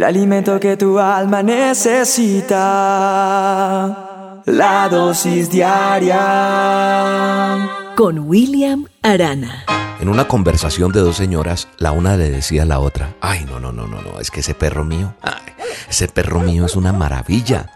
el alimento que tu alma necesita. La dosis diaria. Con William Arana. En una conversación de dos señoras, la una le decía a la otra, ay, no, no, no, no, no, es que ese perro mío, ese perro mío es una maravilla.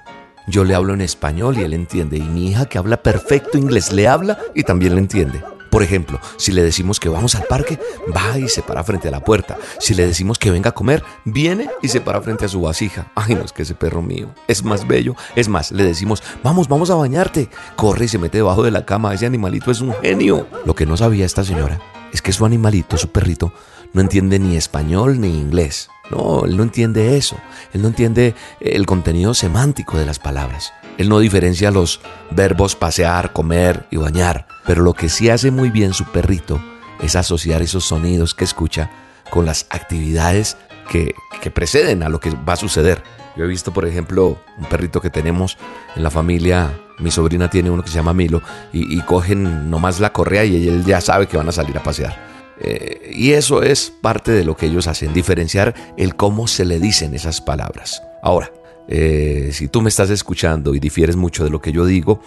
Yo le hablo en español y él entiende, y mi hija que habla perfecto inglés le habla y también le entiende. Por ejemplo, si le decimos que vamos al parque, va y se para frente a la puerta. Si le decimos que venga a comer, viene y se para frente a su vasija. Ay, no es que ese perro mío es más bello. Es más, le decimos, vamos, vamos a bañarte. Corre y se mete debajo de la cama. Ese animalito es un genio. Lo que no sabía esta señora es que su animalito, su perrito, no entiende ni español ni inglés. No, él no entiende eso. Él no entiende el contenido semántico de las palabras. Él no diferencia los verbos pasear, comer y bañar, pero lo que sí hace muy bien su perrito es asociar esos sonidos que escucha con las actividades que, preceden a lo que va a suceder. Yo he visto, por ejemplo, un perrito que tenemos en la familia, mi sobrina tiene uno que se llama Milo, y, cogen nomás la correa y él ya sabe que van a salir a pasear. Eh, y eso es parte de lo que ellos hacen, diferenciar el cómo se le dicen esas palabras. Ahora, eh, si tú me estás escuchando y difieres mucho de lo que yo digo,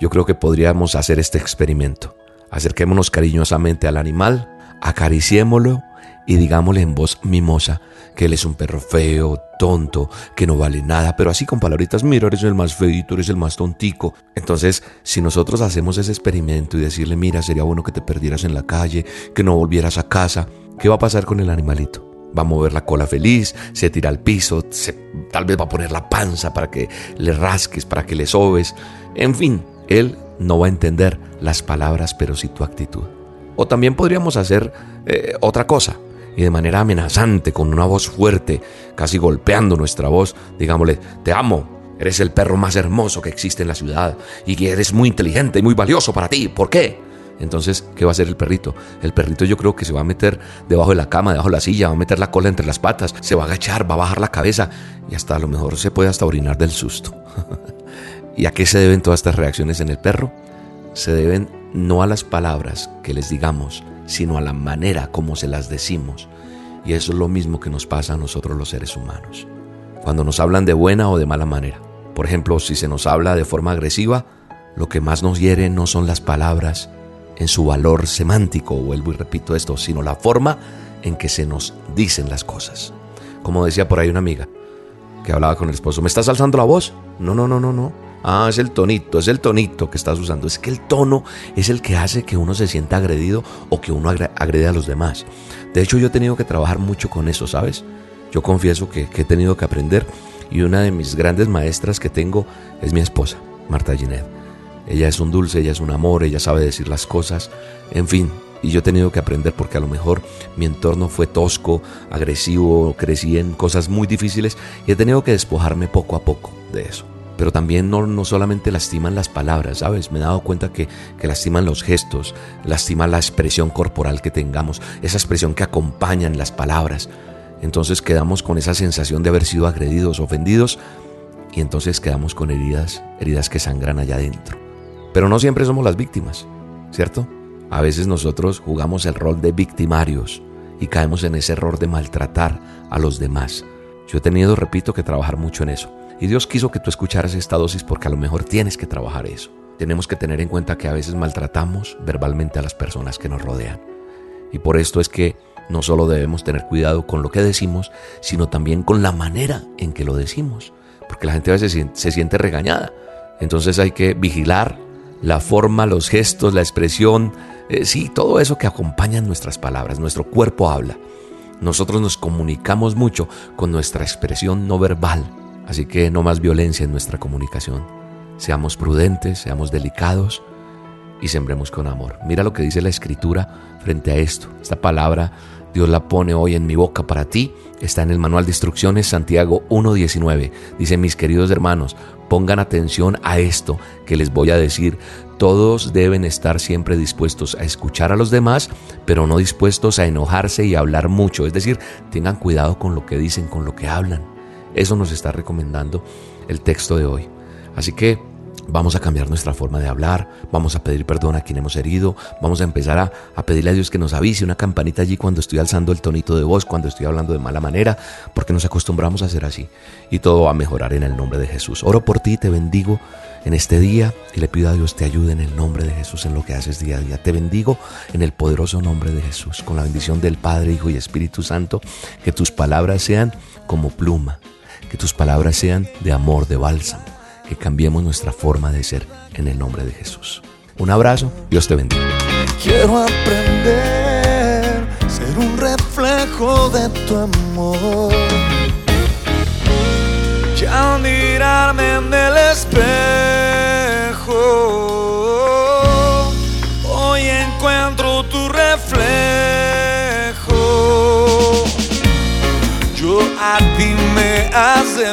yo creo que podríamos hacer este experimento. Acerquémonos cariñosamente al animal, acariciémoslo y digámosle en voz mimosa que él es un perro feo, tonto, que no vale nada, pero así con palabritas, mira, eres el más feito, eres el más tontico. Entonces, si nosotros hacemos ese experimento y decirle, mira, sería bueno que te perdieras en la calle, que no volvieras a casa, ¿qué va a pasar con el animalito? Va a mover la cola feliz, se tira al piso, tal vez va a poner la panza para que le rasques, para que le sobes. En fin, él no va a entender las palabras, pero sí tu actitud. O también podríamos hacer eh, otra cosa y de manera amenazante, con una voz fuerte, casi golpeando nuestra voz, digámosle, te amo, eres el perro más hermoso que existe en la ciudad y eres muy inteligente y muy valioso para ti. ¿Por qué? Entonces, ¿qué va a hacer el perrito? El perrito yo creo que se va a meter debajo de la cama, debajo de la silla, va a meter la cola entre las patas, se va a agachar, va a bajar la cabeza y hasta a lo mejor se puede hasta orinar del susto. ¿Y a qué se deben todas estas reacciones en el perro? Se deben no a las palabras que les digamos, sino a la manera como se las decimos. Y eso es lo mismo que nos pasa a nosotros los seres humanos. Cuando nos hablan de buena o de mala manera. Por ejemplo, si se nos habla de forma agresiva, lo que más nos hiere no son las palabras, en su valor semántico, vuelvo y repito esto, sino la forma en que se nos dicen las cosas. Como decía por ahí una amiga que hablaba con el esposo, ¿me estás alzando la voz? No, no, no, no, no. Ah, es el tonito, es el tonito que estás usando. Es que el tono es el que hace que uno se sienta agredido o que uno agrede a los demás. De hecho, yo he tenido que trabajar mucho con eso, ¿sabes? Yo confieso que, he tenido que aprender y una de mis grandes maestras que tengo es mi esposa, Marta Ginet. Ella es un dulce, ella es un amor, ella sabe decir las cosas, en fin. Y yo he tenido que aprender porque a lo mejor mi entorno fue tosco, agresivo, crecí en cosas muy difíciles y he tenido que despojarme poco a poco de eso. Pero también no, no solamente lastiman las palabras, ¿sabes? Me he dado cuenta que, que lastiman los gestos, lastiman la expresión corporal que tengamos, esa expresión que acompañan las palabras. Entonces quedamos con esa sensación de haber sido agredidos, ofendidos, y entonces quedamos con heridas, heridas que sangran allá adentro. Pero no siempre somos las víctimas, ¿cierto? A veces nosotros jugamos el rol de victimarios y caemos en ese error de maltratar a los demás. Yo he tenido, repito, que trabajar mucho en eso. Y Dios quiso que tú escucharas esta dosis porque a lo mejor tienes que trabajar eso. Tenemos que tener en cuenta que a veces maltratamos verbalmente a las personas que nos rodean. Y por esto es que no solo debemos tener cuidado con lo que decimos, sino también con la manera en que lo decimos. Porque la gente a veces se siente regañada. Entonces hay que vigilar la forma, los gestos, la expresión, eh, sí, todo eso que acompaña nuestras palabras. Nuestro cuerpo habla. Nosotros nos comunicamos mucho con nuestra expresión no verbal, así que no más violencia en nuestra comunicación. Seamos prudentes, seamos delicados y sembremos con amor. Mira lo que dice la escritura frente a esto. Esta palabra Dios la pone hoy en mi boca para ti. Está en el manual de instrucciones Santiago 1.19. Dice, mis queridos hermanos, pongan atención a esto que les voy a decir. Todos deben estar siempre dispuestos a escuchar a los demás, pero no dispuestos a enojarse y hablar mucho. Es decir, tengan cuidado con lo que dicen, con lo que hablan. Eso nos está recomendando el texto de hoy. Así que Vamos a cambiar nuestra forma de hablar, vamos a pedir perdón a quien hemos herido, vamos a empezar a, pedirle a Dios que nos avise una campanita allí cuando estoy alzando el tonito de voz, cuando estoy hablando de mala manera, porque nos acostumbramos a hacer así y todo va a mejorar en el nombre de Jesús. Oro por ti, te bendigo en este día y le pido a Dios te ayude en el nombre de Jesús en lo que haces día a día. Te bendigo en el poderoso nombre de Jesús, con la bendición del Padre, Hijo y Espíritu Santo, que tus palabras sean como pluma, que tus palabras sean de amor, de bálsamo que cambiemos nuestra forma de ser en el nombre de Jesús. Un abrazo, Dios te bendiga. Quiero aprender, ser un reflejo de tu amor. Ya mirarme en el espejo, hoy encuentro tu reflejo. Yo a ti me hace